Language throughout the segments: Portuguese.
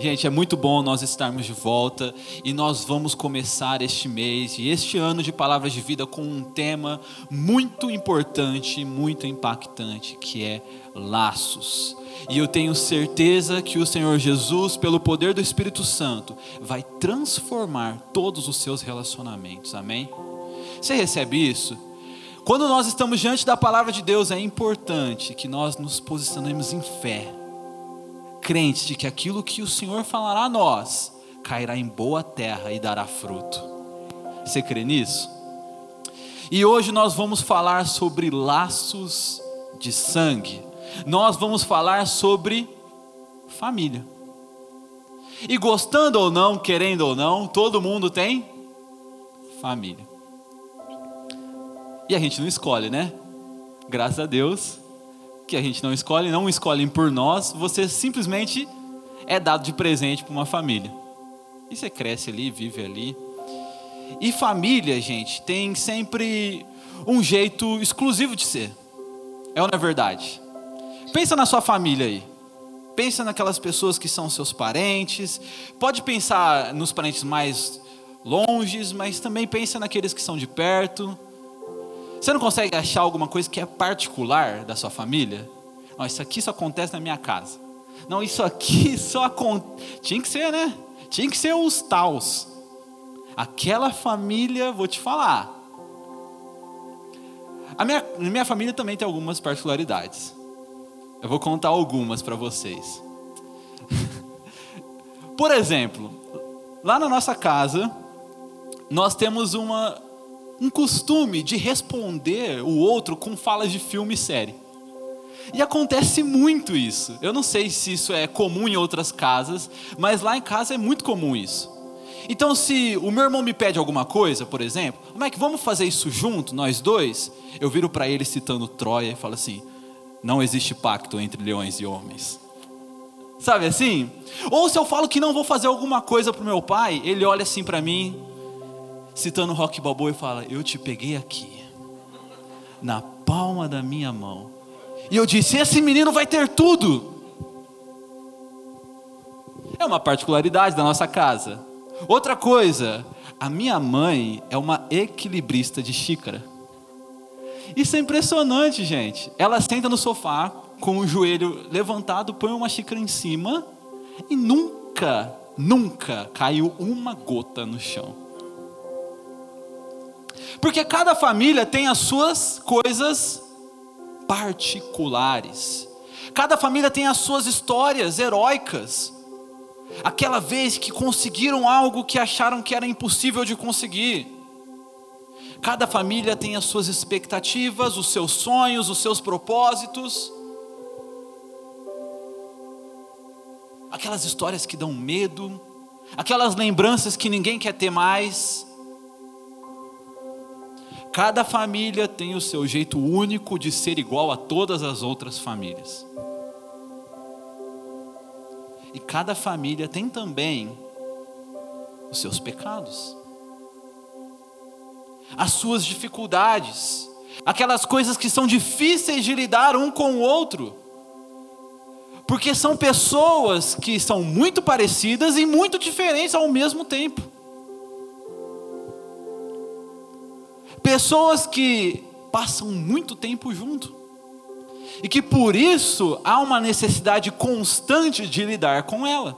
Gente, é muito bom nós estarmos de volta e nós vamos começar este mês e este ano de palavras de vida com um tema muito importante, muito impactante, que é laços. E eu tenho certeza que o Senhor Jesus, pelo poder do Espírito Santo, vai transformar todos os seus relacionamentos. Amém? Você recebe isso? Quando nós estamos diante da palavra de Deus, é importante que nós nos posicionemos em fé crentes de que aquilo que o Senhor falará a nós cairá em boa terra e dará fruto. Você crê nisso? E hoje nós vamos falar sobre laços de sangue. Nós vamos falar sobre família. E gostando ou não, querendo ou não, todo mundo tem família. E a gente não escolhe, né? Graças a Deus, que a gente não escolhe, não escolhem por nós, você simplesmente é dado de presente para uma família. E você cresce ali, vive ali. E família, gente, tem sempre um jeito exclusivo de ser. É ou não é verdade? Pensa na sua família aí. Pensa naquelas pessoas que são seus parentes. Pode pensar nos parentes mais longes, mas também pensa naqueles que são de perto. Você não consegue achar alguma coisa que é particular da sua família? Não, isso aqui só acontece na minha casa. Não, isso aqui só acontece. Tinha que ser, né? Tinha que ser os taus. Aquela família, vou te falar. A minha, minha família também tem algumas particularidades. Eu vou contar algumas para vocês. Por exemplo, lá na nossa casa, nós temos uma, um costume de responder o outro com falas de filme e série. E acontece muito isso. Eu não sei se isso é comum em outras casas, mas lá em casa é muito comum isso. Então, se o meu irmão me pede alguma coisa, por exemplo, como é que vamos fazer isso junto, nós dois? Eu viro para ele citando Troia e falo assim: não existe pacto entre leões e homens. Sabe assim? Ou se eu falo que não vou fazer alguma coisa para o meu pai, ele olha assim para mim citando Rock Balboa e fala: Eu te peguei aqui, na palma da minha mão. E eu disse: Esse menino vai ter tudo. É uma particularidade da nossa casa. Outra coisa, a minha mãe é uma equilibrista de xícara. Isso é impressionante, gente. Ela senta no sofá com o joelho levantado, põe uma xícara em cima e nunca, nunca caiu uma gota no chão. Porque cada família tem as suas coisas particulares. Cada família tem as suas histórias heróicas. Aquela vez que conseguiram algo que acharam que era impossível de conseguir. Cada família tem as suas expectativas, os seus sonhos, os seus propósitos. Aquelas histórias que dão medo, aquelas lembranças que ninguém quer ter mais. Cada família tem o seu jeito único de ser igual a todas as outras famílias. E cada família tem também os seus pecados, as suas dificuldades, aquelas coisas que são difíceis de lidar um com o outro, porque são pessoas que são muito parecidas e muito diferentes ao mesmo tempo. Pessoas que passam muito tempo junto. E que por isso há uma necessidade constante de lidar com ela.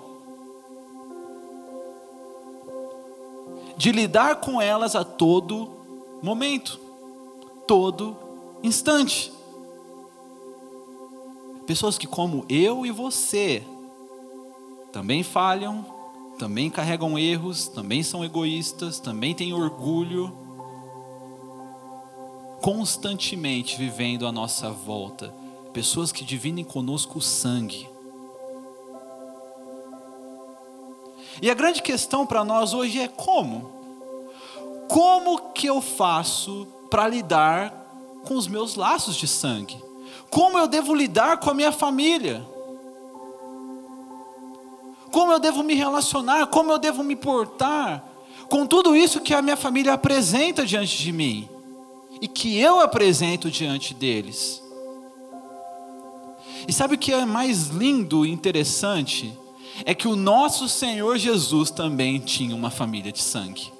De lidar com elas a todo momento, todo instante. Pessoas que, como eu e você, também falham, também carregam erros, também são egoístas, também têm orgulho, constantemente vivendo à nossa volta, pessoas que dividem conosco o sangue. E a grande questão para nós hoje é como? Como que eu faço para lidar com os meus laços de sangue? Como eu devo lidar com a minha família? Como eu devo me relacionar? Como eu devo me portar com tudo isso que a minha família apresenta diante de mim? E que eu apresento diante deles. E sabe o que é mais lindo e interessante? é que o nosso Senhor Jesus também tinha uma família de sangue.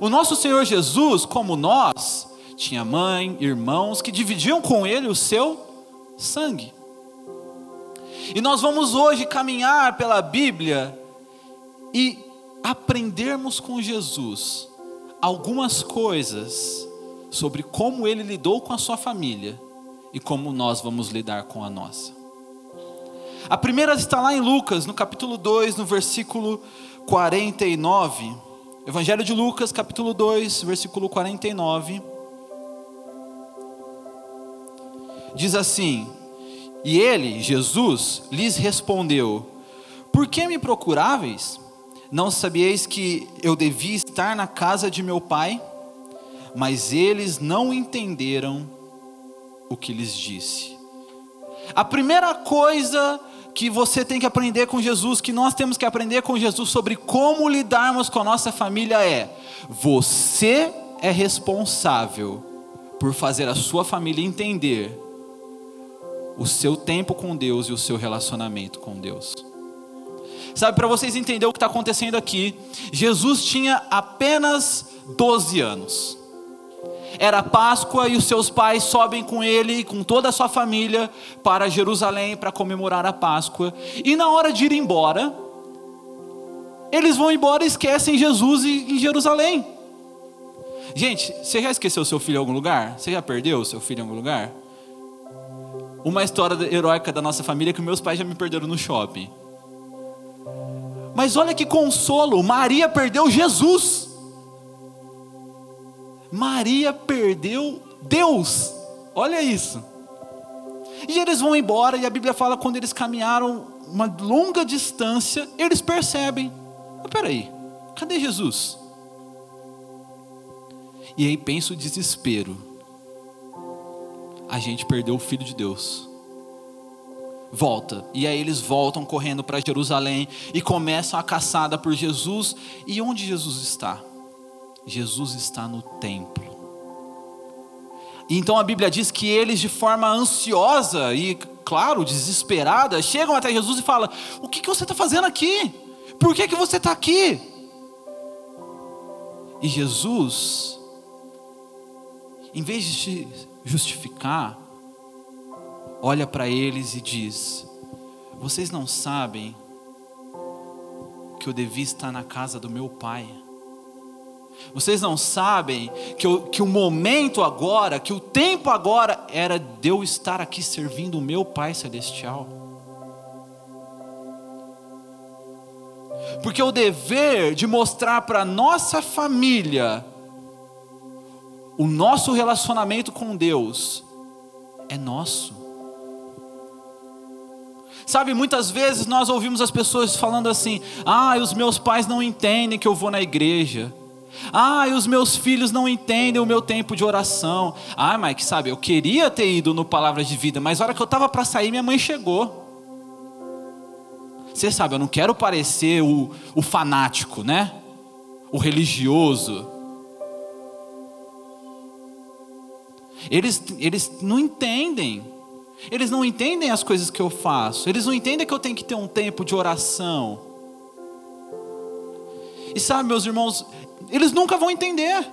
O nosso Senhor Jesus, como nós, tinha mãe, irmãos que dividiam com ele o seu sangue. E nós vamos hoje caminhar pela Bíblia e aprendermos com Jesus algumas coisas sobre como ele lidou com a sua família e como nós vamos lidar com a nossa. A primeira está lá em Lucas, no capítulo 2, no versículo 49. Evangelho de Lucas, capítulo 2, versículo 49. Diz assim: E ele, Jesus, lhes respondeu: Por que me procuráveis? Não sabieis que eu devia estar na casa de meu pai? Mas eles não entenderam o que lhes disse. A primeira coisa que você tem que aprender com Jesus, que nós temos que aprender com Jesus sobre como lidarmos com a nossa família é: você é responsável por fazer a sua família entender o seu tempo com Deus e o seu relacionamento com Deus. Sabe, para vocês entenderem o que está acontecendo aqui, Jesus tinha apenas 12 anos era Páscoa e os seus pais sobem com ele e com toda a sua família para Jerusalém para comemorar a Páscoa. E na hora de ir embora, eles vão embora e esquecem Jesus em Jerusalém. Gente, você já esqueceu seu filho em algum lugar? Você já perdeu seu filho em algum lugar? Uma história heróica da nossa família é que meus pais já me perderam no shopping. Mas olha que consolo, Maria perdeu Jesus. Maria perdeu Deus. Olha isso. E eles vão embora, e a Bíblia fala quando eles caminharam uma longa distância, eles percebem: mas peraí, cadê Jesus? E aí pensa o desespero. A gente perdeu o Filho de Deus. Volta. E aí eles voltam correndo para Jerusalém e começam a caçada por Jesus. E onde Jesus está? Jesus está no templo. Então a Bíblia diz que eles, de forma ansiosa e, claro, desesperada, chegam até Jesus e falam: O que, que você está fazendo aqui? Por que, que você está aqui? E Jesus, em vez de justificar, olha para eles e diz: Vocês não sabem que eu devia estar na casa do meu pai. Vocês não sabem que o, que o momento agora, que o tempo agora era de eu estar aqui servindo o meu Pai Celestial. Porque o dever de mostrar para nossa família o nosso relacionamento com Deus é nosso. Sabe, muitas vezes nós ouvimos as pessoas falando assim: ah, os meus pais não entendem que eu vou na igreja. Ah, os meus filhos não entendem o meu tempo de oração. Ah, Mike, sabe, eu queria ter ido no Palavras de Vida, mas a hora que eu estava para sair, minha mãe chegou. Você sabe, eu não quero parecer o, o fanático, né? O religioso. Eles, eles não entendem. Eles não entendem as coisas que eu faço. Eles não entendem que eu tenho que ter um tempo de oração. E sabe, meus irmãos, eles nunca vão entender.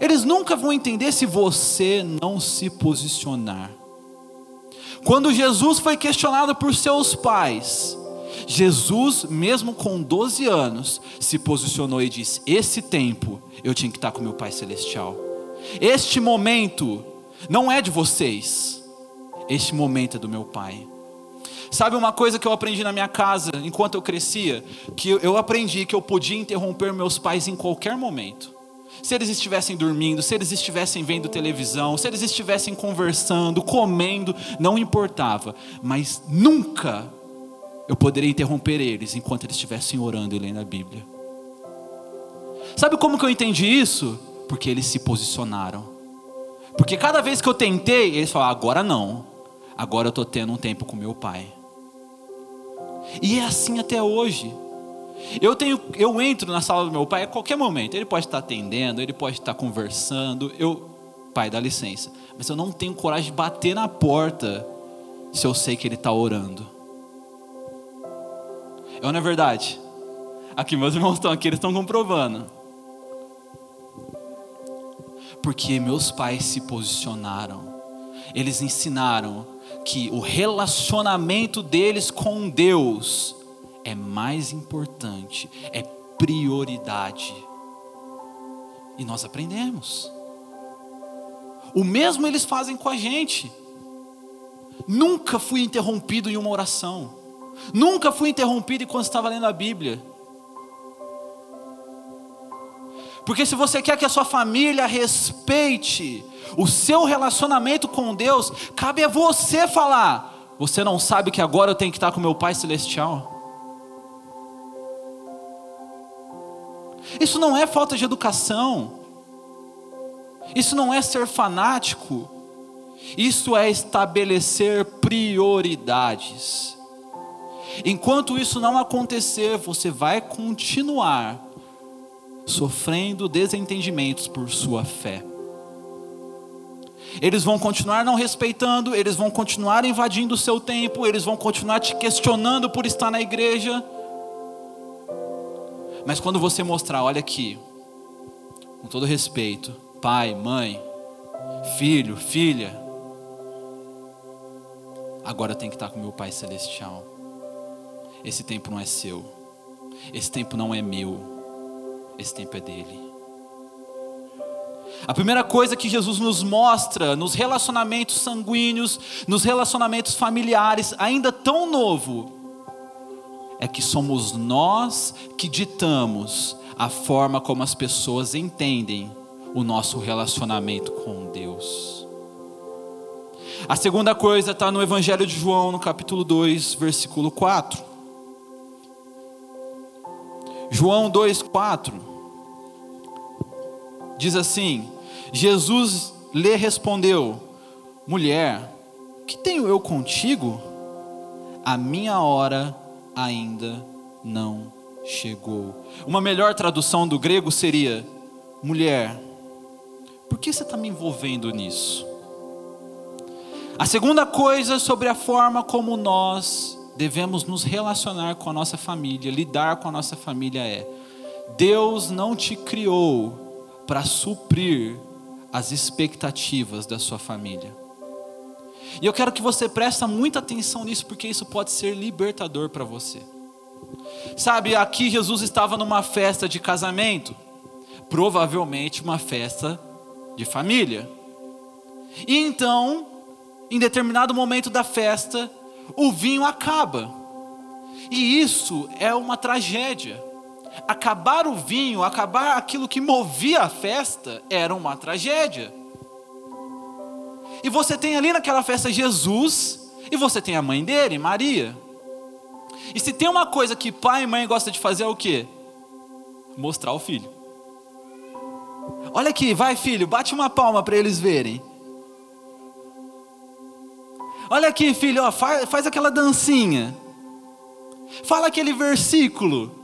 Eles nunca vão entender se você não se posicionar. Quando Jesus foi questionado por seus pais, Jesus, mesmo com 12 anos, se posicionou e disse: Esse tempo eu tinha que estar com meu Pai Celestial. Este momento não é de vocês, este momento é do meu Pai. Sabe uma coisa que eu aprendi na minha casa enquanto eu crescia? Que eu aprendi que eu podia interromper meus pais em qualquer momento. Se eles estivessem dormindo, se eles estivessem vendo televisão, se eles estivessem conversando, comendo, não importava. Mas nunca eu poderia interromper eles enquanto eles estivessem orando e lendo a Bíblia. Sabe como que eu entendi isso? Porque eles se posicionaram. Porque cada vez que eu tentei, eles falaram: agora não, agora eu estou tendo um tempo com meu pai. E é assim até hoje. Eu tenho, eu entro na sala do meu pai a qualquer momento. Ele pode estar atendendo, ele pode estar conversando. Eu, pai, dá licença. Mas eu não tenho coragem de bater na porta se eu sei que ele está orando. É não é verdade? Aqui, meus irmãos estão aqui, eles estão comprovando. Porque meus pais se posicionaram, eles ensinaram que o relacionamento deles com Deus é mais importante, é prioridade. E nós aprendemos. O mesmo eles fazem com a gente. Nunca fui interrompido em uma oração. Nunca fui interrompido enquanto estava lendo a Bíblia. Porque se você quer que a sua família respeite o seu relacionamento com Deus, cabe a você falar. Você não sabe que agora eu tenho que estar com meu Pai Celestial? Isso não é falta de educação. Isso não é ser fanático. Isso é estabelecer prioridades. Enquanto isso não acontecer, você vai continuar sofrendo desentendimentos por sua fé. Eles vão continuar não respeitando, eles vão continuar invadindo o seu tempo, eles vão continuar te questionando por estar na igreja. Mas quando você mostrar, olha aqui, com todo respeito, pai, mãe, filho, filha, agora eu tenho que estar com meu Pai Celestial. Esse tempo não é seu, esse tempo não é meu, esse tempo é dele. A primeira coisa que Jesus nos mostra nos relacionamentos sanguíneos, nos relacionamentos familiares, ainda tão novo, é que somos nós que ditamos a forma como as pessoas entendem o nosso relacionamento com Deus. A segunda coisa está no Evangelho de João, no capítulo 2, versículo 4. João 2, 4 diz assim: Jesus lhe respondeu: Mulher, que tenho eu contigo? A minha hora ainda não chegou. Uma melhor tradução do grego seria: mulher, por que você está me envolvendo nisso? A segunda coisa sobre a forma como nós devemos nos relacionar com a nossa família, lidar com a nossa família é: Deus não te criou para suprir as expectativas da sua família. E eu quero que você preste muita atenção nisso, porque isso pode ser libertador para você. Sabe, aqui Jesus estava numa festa de casamento, provavelmente uma festa de família. E então, em determinado momento da festa, o vinho acaba. E isso é uma tragédia. Acabar o vinho, acabar aquilo que movia a festa, era uma tragédia. E você tem ali naquela festa Jesus, e você tem a mãe dele, Maria. E se tem uma coisa que pai e mãe gostam de fazer é o quê? Mostrar o filho. Olha aqui, vai filho, bate uma palma para eles verem. Olha aqui, filho, ó, faz, faz aquela dancinha. Fala aquele versículo.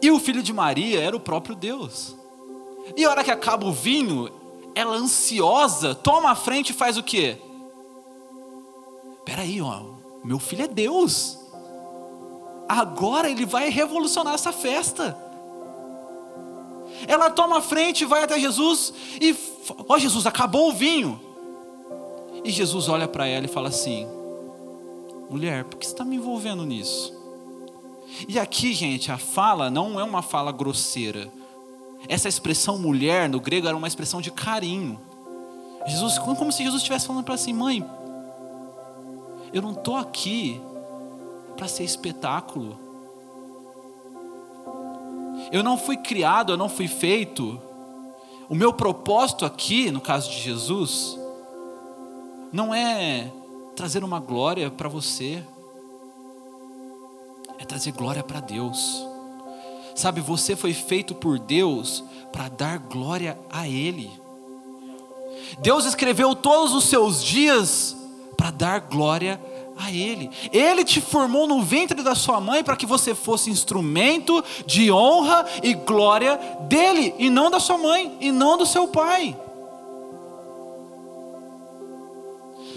E o filho de Maria era o próprio Deus. E a hora que acaba o vinho, ela ansiosa, toma a frente e faz o quê? Peraí, ó, meu filho é Deus. Agora ele vai revolucionar essa festa. Ela toma a frente, vai até Jesus e, ó Jesus, acabou o vinho. E Jesus olha para ela e fala assim: mulher, por que você está me envolvendo nisso? E aqui, gente, a fala não é uma fala grosseira. Essa expressão mulher no grego era uma expressão de carinho. Jesus, como se Jesus estivesse falando para assim, mãe, eu não estou aqui para ser espetáculo. Eu não fui criado, eu não fui feito. O meu propósito aqui, no caso de Jesus, não é trazer uma glória para você, é trazer glória para Deus. Sabe, você foi feito por Deus para dar glória a Ele. Deus escreveu todos os seus dias para dar glória a Ele. Ele te formou no ventre da sua mãe para que você fosse instrumento de honra e glória dele, e não da sua mãe, e não do seu pai.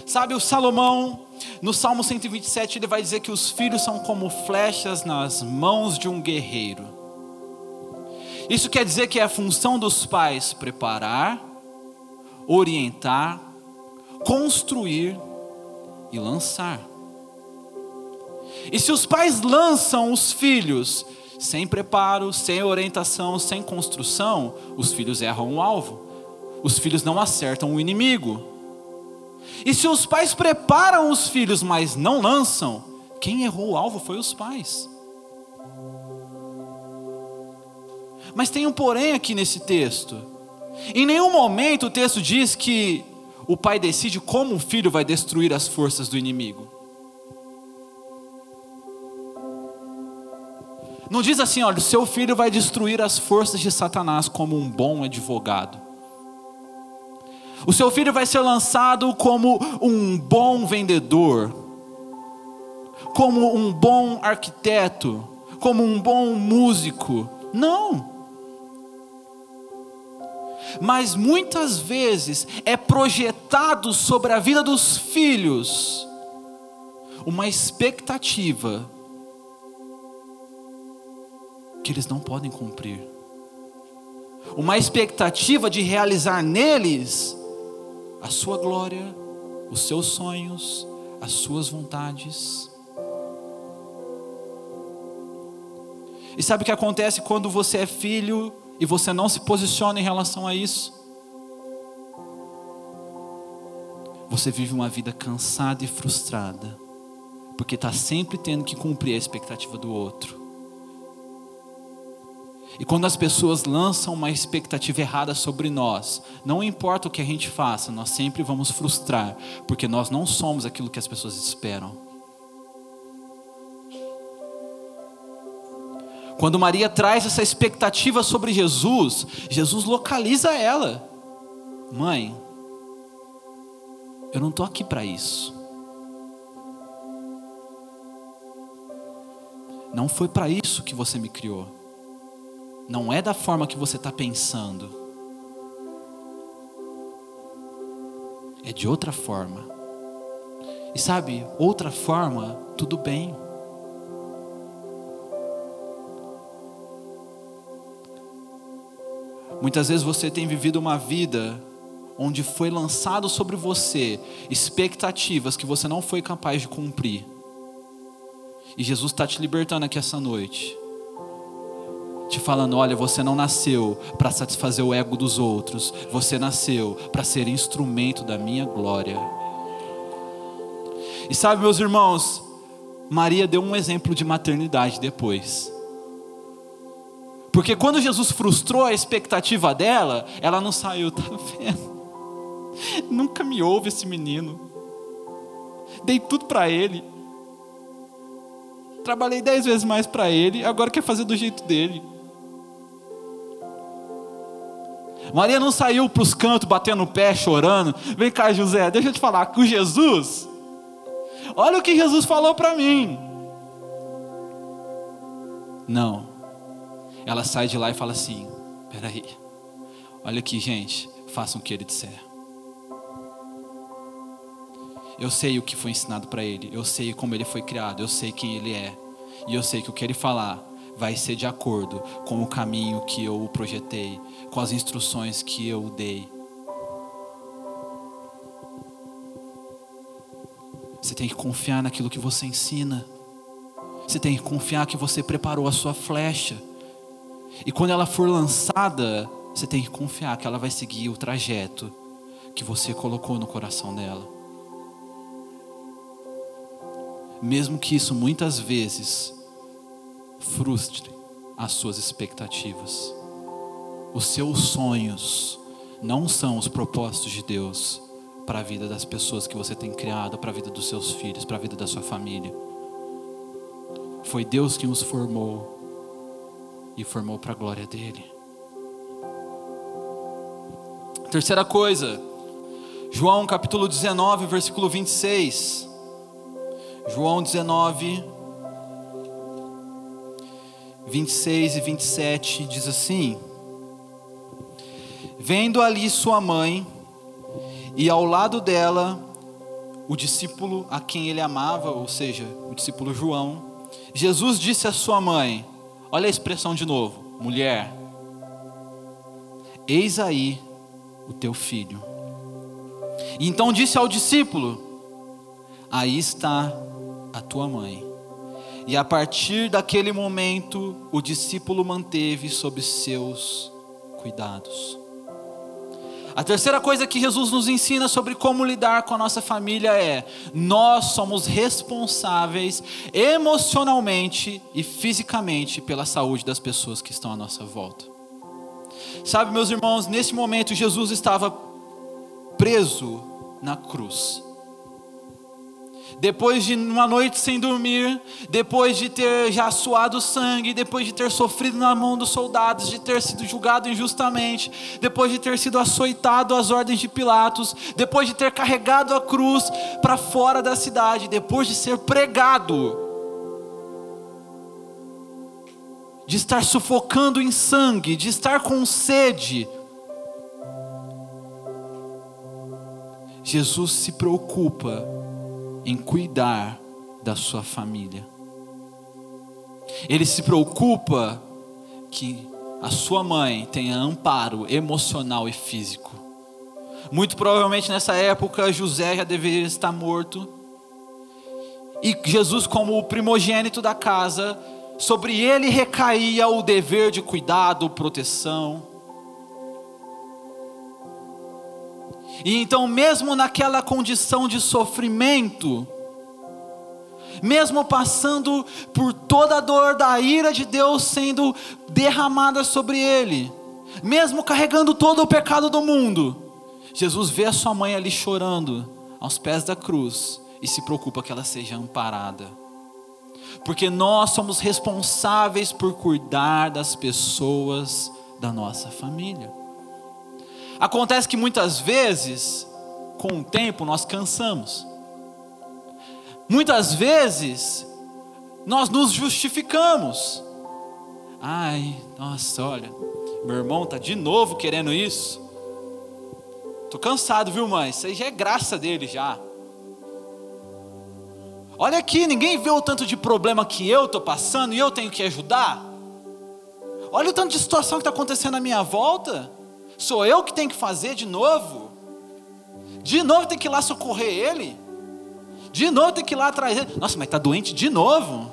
Sabe, o Salomão, no Salmo 127, ele vai dizer que os filhos são como flechas nas mãos de um guerreiro. Isso quer dizer que é a função dos pais preparar, orientar, construir e lançar. E se os pais lançam os filhos sem preparo, sem orientação, sem construção, os filhos erram o alvo. Os filhos não acertam o inimigo. E se os pais preparam os filhos, mas não lançam, quem errou o alvo foi os pais. Mas tem um porém aqui nesse texto. Em nenhum momento o texto diz que o pai decide como o filho vai destruir as forças do inimigo. Não diz assim, olha, o seu filho vai destruir as forças de Satanás como um bom advogado. O seu filho vai ser lançado como um bom vendedor, como um bom arquiteto, como um bom músico. Não. Mas muitas vezes é projetado sobre a vida dos filhos uma expectativa que eles não podem cumprir. Uma expectativa de realizar neles a sua glória, os seus sonhos, as suas vontades. E sabe o que acontece quando você é filho e você não se posiciona em relação a isso? Você vive uma vida cansada e frustrada, porque está sempre tendo que cumprir a expectativa do outro. E quando as pessoas lançam uma expectativa errada sobre nós, não importa o que a gente faça, nós sempre vamos frustrar, porque nós não somos aquilo que as pessoas esperam. Quando Maria traz essa expectativa sobre Jesus, Jesus localiza ela. Mãe, eu não estou aqui para isso. Não foi para isso que você me criou não é da forma que você está pensando, é de outra forma. E sabe, outra forma, tudo bem. Muitas vezes você tem vivido uma vida onde foi lançado sobre você expectativas que você não foi capaz de cumprir. E Jesus está te libertando aqui essa noite te falando: olha, você não nasceu para satisfazer o ego dos outros, você nasceu para ser instrumento da minha glória. E sabe, meus irmãos, Maria deu um exemplo de maternidade depois. Porque quando Jesus frustrou a expectativa dela, ela não saiu, tá vendo? Nunca me ouve esse menino. Dei tudo para ele. Trabalhei dez vezes mais para ele, agora quer fazer do jeito dele. Maria não saiu para os cantos batendo o pé, chorando. Vem cá, José, deixa eu te falar, com Jesus. Olha o que Jesus falou para mim. Não. Ela sai de lá e fala assim: peraí, olha aqui, gente, façam o que ele disser. Eu sei o que foi ensinado para ele, eu sei como ele foi criado, eu sei quem ele é, e eu sei que o que ele falar vai ser de acordo com o caminho que eu projetei, com as instruções que eu dei. Você tem que confiar naquilo que você ensina. Você tem que confiar que você preparou a sua flecha. E quando ela for lançada, você tem que confiar que ela vai seguir o trajeto que você colocou no coração dela. Mesmo que isso muitas vezes frustre as suas expectativas. Os seus sonhos não são os propósitos de Deus para a vida das pessoas que você tem criado, para a vida dos seus filhos, para a vida da sua família. Foi Deus quem os formou e formou para a glória dele. Terceira coisa, João capítulo 19, versículo 26. João 19, 26 e 27 diz assim: Vendo ali sua mãe, e ao lado dela o discípulo a quem ele amava, ou seja, o discípulo João, Jesus disse à sua mãe: Olha a expressão de novo, mulher, eis aí o teu filho. E então disse ao discípulo: Aí está a tua mãe. E a partir daquele momento, o discípulo manteve sob seus cuidados. A terceira coisa que Jesus nos ensina sobre como lidar com a nossa família é: nós somos responsáveis emocionalmente e fisicamente pela saúde das pessoas que estão à nossa volta. Sabe, meus irmãos, nesse momento Jesus estava preso na cruz depois de uma noite sem dormir, depois de ter já suado sangue, depois de ter sofrido na mão dos soldados, de ter sido julgado injustamente, depois de ter sido açoitado às ordens de Pilatos, depois de ter carregado a cruz para fora da cidade, depois de ser pregado, de estar sufocando em sangue, de estar com sede, Jesus se preocupa em cuidar da sua família. Ele se preocupa que a sua mãe tenha amparo emocional e físico. Muito provavelmente nessa época José já deveria estar morto. E Jesus, como o primogênito da casa, sobre ele recaía o dever de cuidado, proteção. E então, mesmo naquela condição de sofrimento, mesmo passando por toda a dor da ira de Deus sendo derramada sobre ele, mesmo carregando todo o pecado do mundo, Jesus vê a sua mãe ali chorando aos pés da cruz e se preocupa que ela seja amparada. Porque nós somos responsáveis por cuidar das pessoas da nossa família. Acontece que muitas vezes, com o tempo, nós cansamos. Muitas vezes, nós nos justificamos. Ai, nossa, olha, meu irmão está de novo querendo isso. Tô cansado, viu, mãe? Isso aí já é graça dele já. Olha aqui, ninguém vê o tanto de problema que eu estou passando e eu tenho que ajudar. Olha o tanto de situação que está acontecendo à minha volta. Sou eu que tenho que fazer de novo? De novo tem que ir lá socorrer ele? De novo tem que ir lá atrás dele? Nossa, mas está doente de novo?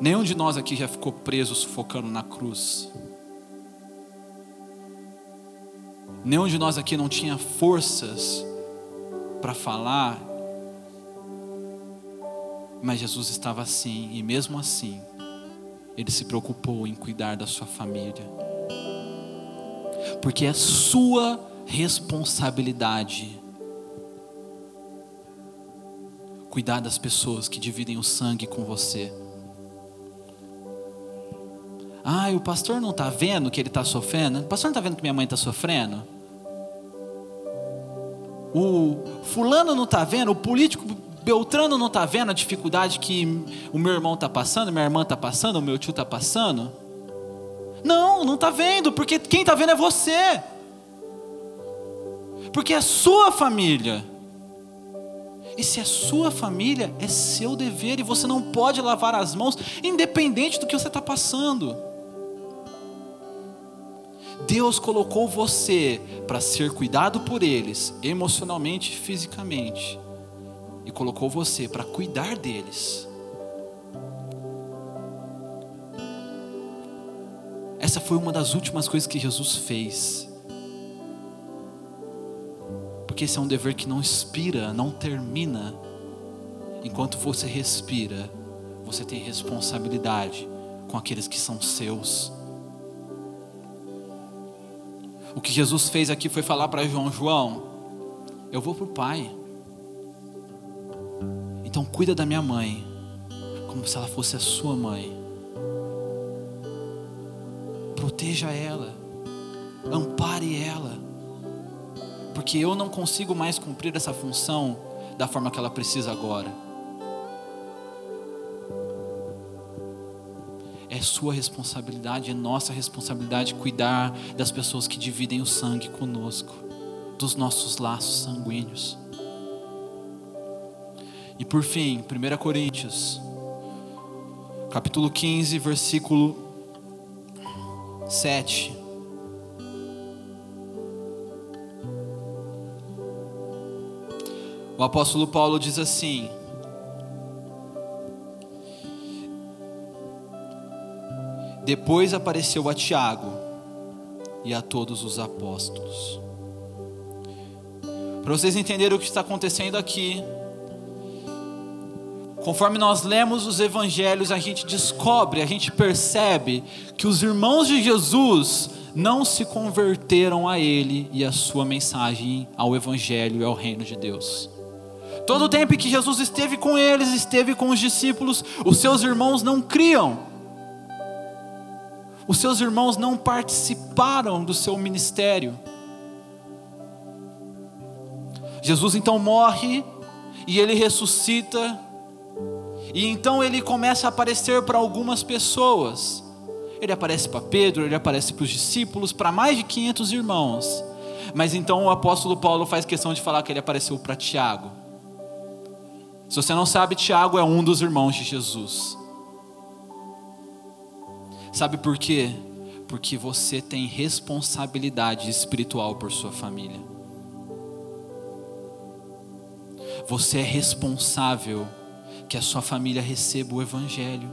Nenhum de nós aqui já ficou preso sufocando na cruz. Nenhum de nós aqui não tinha forças para falar mas Jesus estava assim, e mesmo assim, ele se preocupou em cuidar da sua família. Porque é sua responsabilidade cuidar das pessoas que dividem o sangue com você. Ah, o pastor não está vendo que ele está sofrendo? O pastor não está vendo que minha mãe está sofrendo? O fulano não está vendo? O político Beltrano não está vendo a dificuldade que o meu irmão está passando, minha irmã está passando, o meu tio está passando? Não, não está vendo, porque quem está vendo é você. Porque é sua família. E se é sua família, é seu dever e você não pode lavar as mãos, independente do que você está passando. Deus colocou você para ser cuidado por eles, emocionalmente e fisicamente e colocou você para cuidar deles. Essa foi uma das últimas coisas que Jesus fez. Porque esse é um dever que não expira, não termina. Enquanto você respira, você tem responsabilidade com aqueles que são seus. O que Jesus fez aqui foi falar para João: João, eu vou para o Pai. Então cuida da minha mãe, como se ela fosse a sua mãe. Proteja ela, ampare ela, porque eu não consigo mais cumprir essa função da forma que ela precisa agora. É sua responsabilidade, é nossa responsabilidade cuidar das pessoas que dividem o sangue conosco, dos nossos laços sanguíneos. E por fim, 1 Coríntios, capítulo 15, versículo 7. O apóstolo Paulo diz assim: Depois apareceu a Tiago e a todos os apóstolos. Para vocês entenderem o que está acontecendo aqui, conforme nós lemos os evangelhos, a gente descobre, a gente percebe que os irmãos de Jesus não se converteram a ele e a sua mensagem ao evangelho e ao reino de Deus. Todo o tempo que Jesus esteve com eles, esteve com os discípulos, os seus irmãos não criam. Os seus irmãos não participaram do seu ministério. Jesus então morre e ele ressuscita, e então ele começa a aparecer para algumas pessoas. Ele aparece para Pedro, ele aparece para os discípulos, para mais de 500 irmãos. Mas então o apóstolo Paulo faz questão de falar que ele apareceu para Tiago. Se você não sabe, Tiago é um dos irmãos de Jesus. Sabe por quê? Porque você tem responsabilidade espiritual por sua família. Você é responsável que a sua família receba o Evangelho.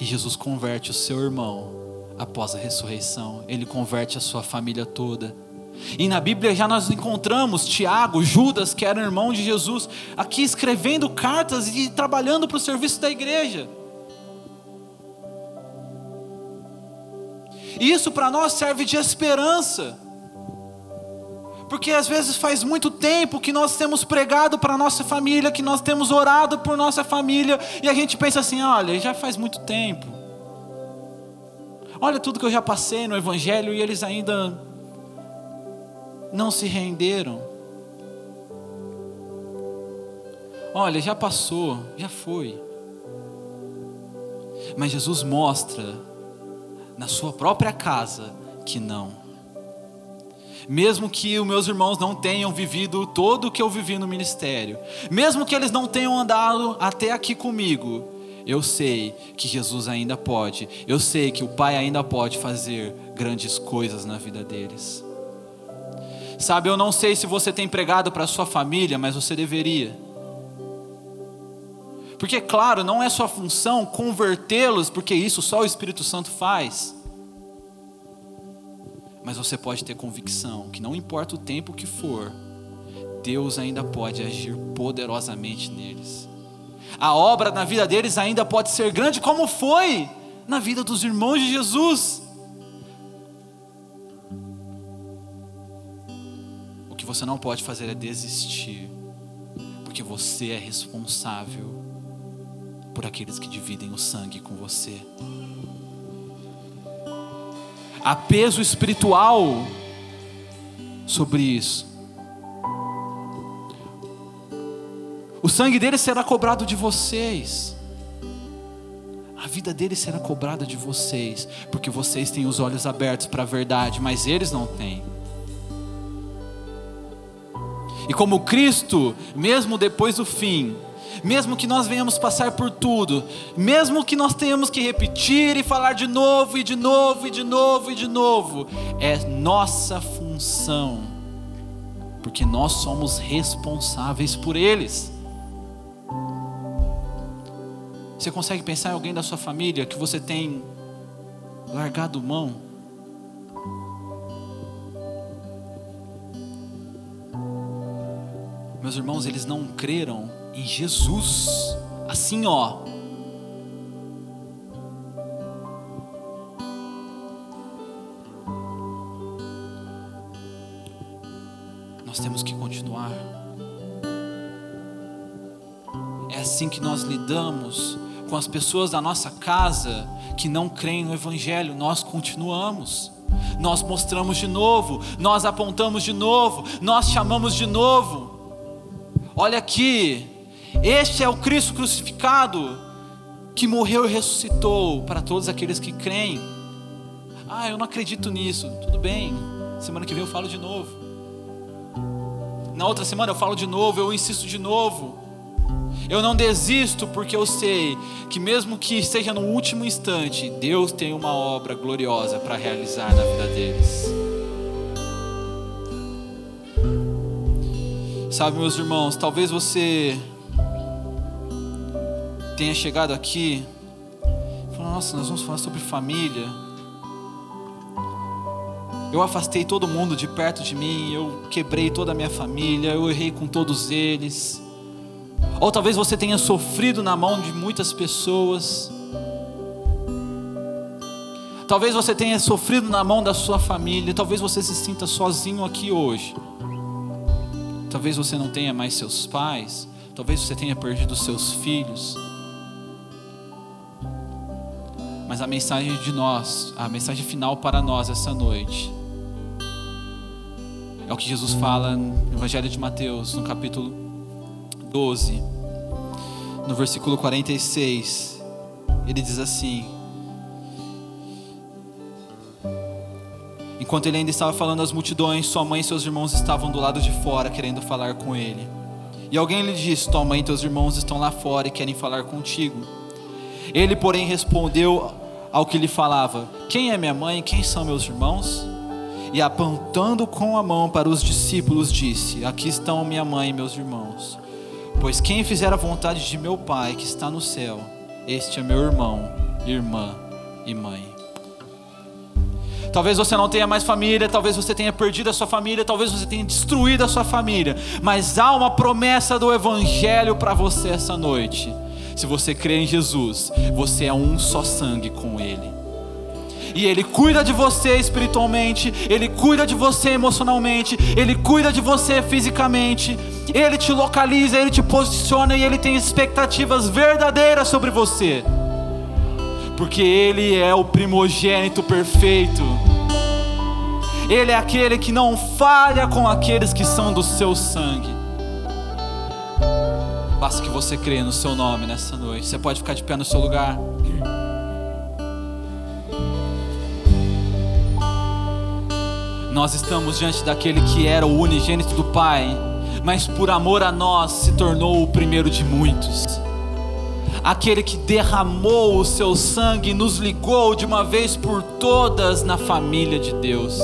E Jesus converte o seu irmão após a ressurreição, ele converte a sua família toda. E na Bíblia já nós encontramos Tiago, Judas, que era irmão de Jesus, aqui escrevendo cartas e trabalhando para o serviço da igreja. Isso para nós serve de esperança. Porque às vezes faz muito tempo que nós temos pregado para nossa família, que nós temos orado por nossa família, e a gente pensa assim: olha, já faz muito tempo. Olha tudo que eu já passei no Evangelho e eles ainda não se renderam. Olha, já passou, já foi. Mas Jesus mostra na sua própria casa que não. Mesmo que os meus irmãos não tenham vivido todo o que eu vivi no ministério, mesmo que eles não tenham andado até aqui comigo, eu sei que Jesus ainda pode, eu sei que o Pai ainda pode fazer grandes coisas na vida deles. Sabe, eu não sei se você tem pregado para sua família, mas você deveria. Porque, claro, não é sua função convertê-los, porque isso só o Espírito Santo faz. Mas você pode ter convicção que não importa o tempo que for, Deus ainda pode agir poderosamente neles. A obra na vida deles ainda pode ser grande, como foi na vida dos irmãos de Jesus. você não pode fazer é desistir, porque você é responsável por aqueles que dividem o sangue com você. Há peso espiritual sobre isso. O sangue deles será cobrado de vocês. A vida deles será cobrada de vocês, porque vocês têm os olhos abertos para a verdade, mas eles não têm. E como Cristo, mesmo depois do fim, mesmo que nós venhamos passar por tudo, mesmo que nós tenhamos que repetir e falar de novo e de novo e de novo e de novo, é nossa função, porque nós somos responsáveis por eles. Você consegue pensar em alguém da sua família que você tem largado mão? Meus irmãos, eles não creram em Jesus. Assim, ó. Nós temos que continuar. É assim que nós lidamos com as pessoas da nossa casa que não creem no Evangelho, nós continuamos. Nós mostramos de novo, nós apontamos de novo, nós chamamos de novo. Olha aqui, Este é o Cristo crucificado que morreu e ressuscitou para todos aqueles que creem. Ah, eu não acredito nisso. Tudo bem. Semana que vem eu falo de novo. Na outra semana eu falo de novo, eu insisto de novo. Eu não desisto porque eu sei que mesmo que esteja no último instante, Deus tem uma obra gloriosa para realizar na vida deles. Sabe, meus irmãos, talvez você tenha chegado aqui, nossa, nós vamos falar sobre família. Eu afastei todo mundo de perto de mim, eu quebrei toda a minha família, eu errei com todos eles. Ou talvez você tenha sofrido na mão de muitas pessoas. Talvez você tenha sofrido na mão da sua família, talvez você se sinta sozinho aqui hoje. Talvez você não tenha mais seus pais, talvez você tenha perdido seus filhos. Mas a mensagem de nós, a mensagem final para nós essa noite, é o que Jesus fala no Evangelho de Mateus, no capítulo 12, no versículo 46. Ele diz assim: Enquanto ele ainda estava falando às multidões, sua mãe e seus irmãos estavam do lado de fora querendo falar com ele. E alguém lhe disse: Tua mãe e teus irmãos estão lá fora e querem falar contigo. Ele, porém, respondeu ao que lhe falava: Quem é minha mãe quem são meus irmãos? E apontando com a mão para os discípulos, disse: Aqui estão minha mãe e meus irmãos. Pois quem fizer a vontade de meu Pai que está no céu, este é meu irmão, irmã e mãe. Talvez você não tenha mais família, talvez você tenha perdido a sua família, talvez você tenha destruído a sua família, mas há uma promessa do Evangelho para você essa noite. Se você crê em Jesus, você é um só sangue com Ele. E Ele cuida de você espiritualmente, Ele cuida de você emocionalmente, Ele cuida de você fisicamente, Ele te localiza, Ele te posiciona e Ele tem expectativas verdadeiras sobre você porque Ele é o primogênito perfeito. Ele é aquele que não falha com aqueles que são do seu sangue. Basta que você crê no seu nome nessa noite. Você pode ficar de pé no seu lugar. Nós estamos diante daquele que era o unigênito do Pai, mas por amor a nós se tornou o primeiro de muitos aquele que derramou o seu sangue e nos ligou de uma vez por todas na família de Deus.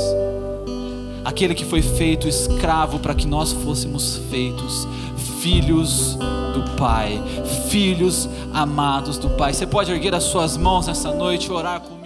Aquele que foi feito escravo para que nós fôssemos feitos filhos do Pai, filhos amados do Pai. Você pode erguer as suas mãos nessa noite e orar comigo.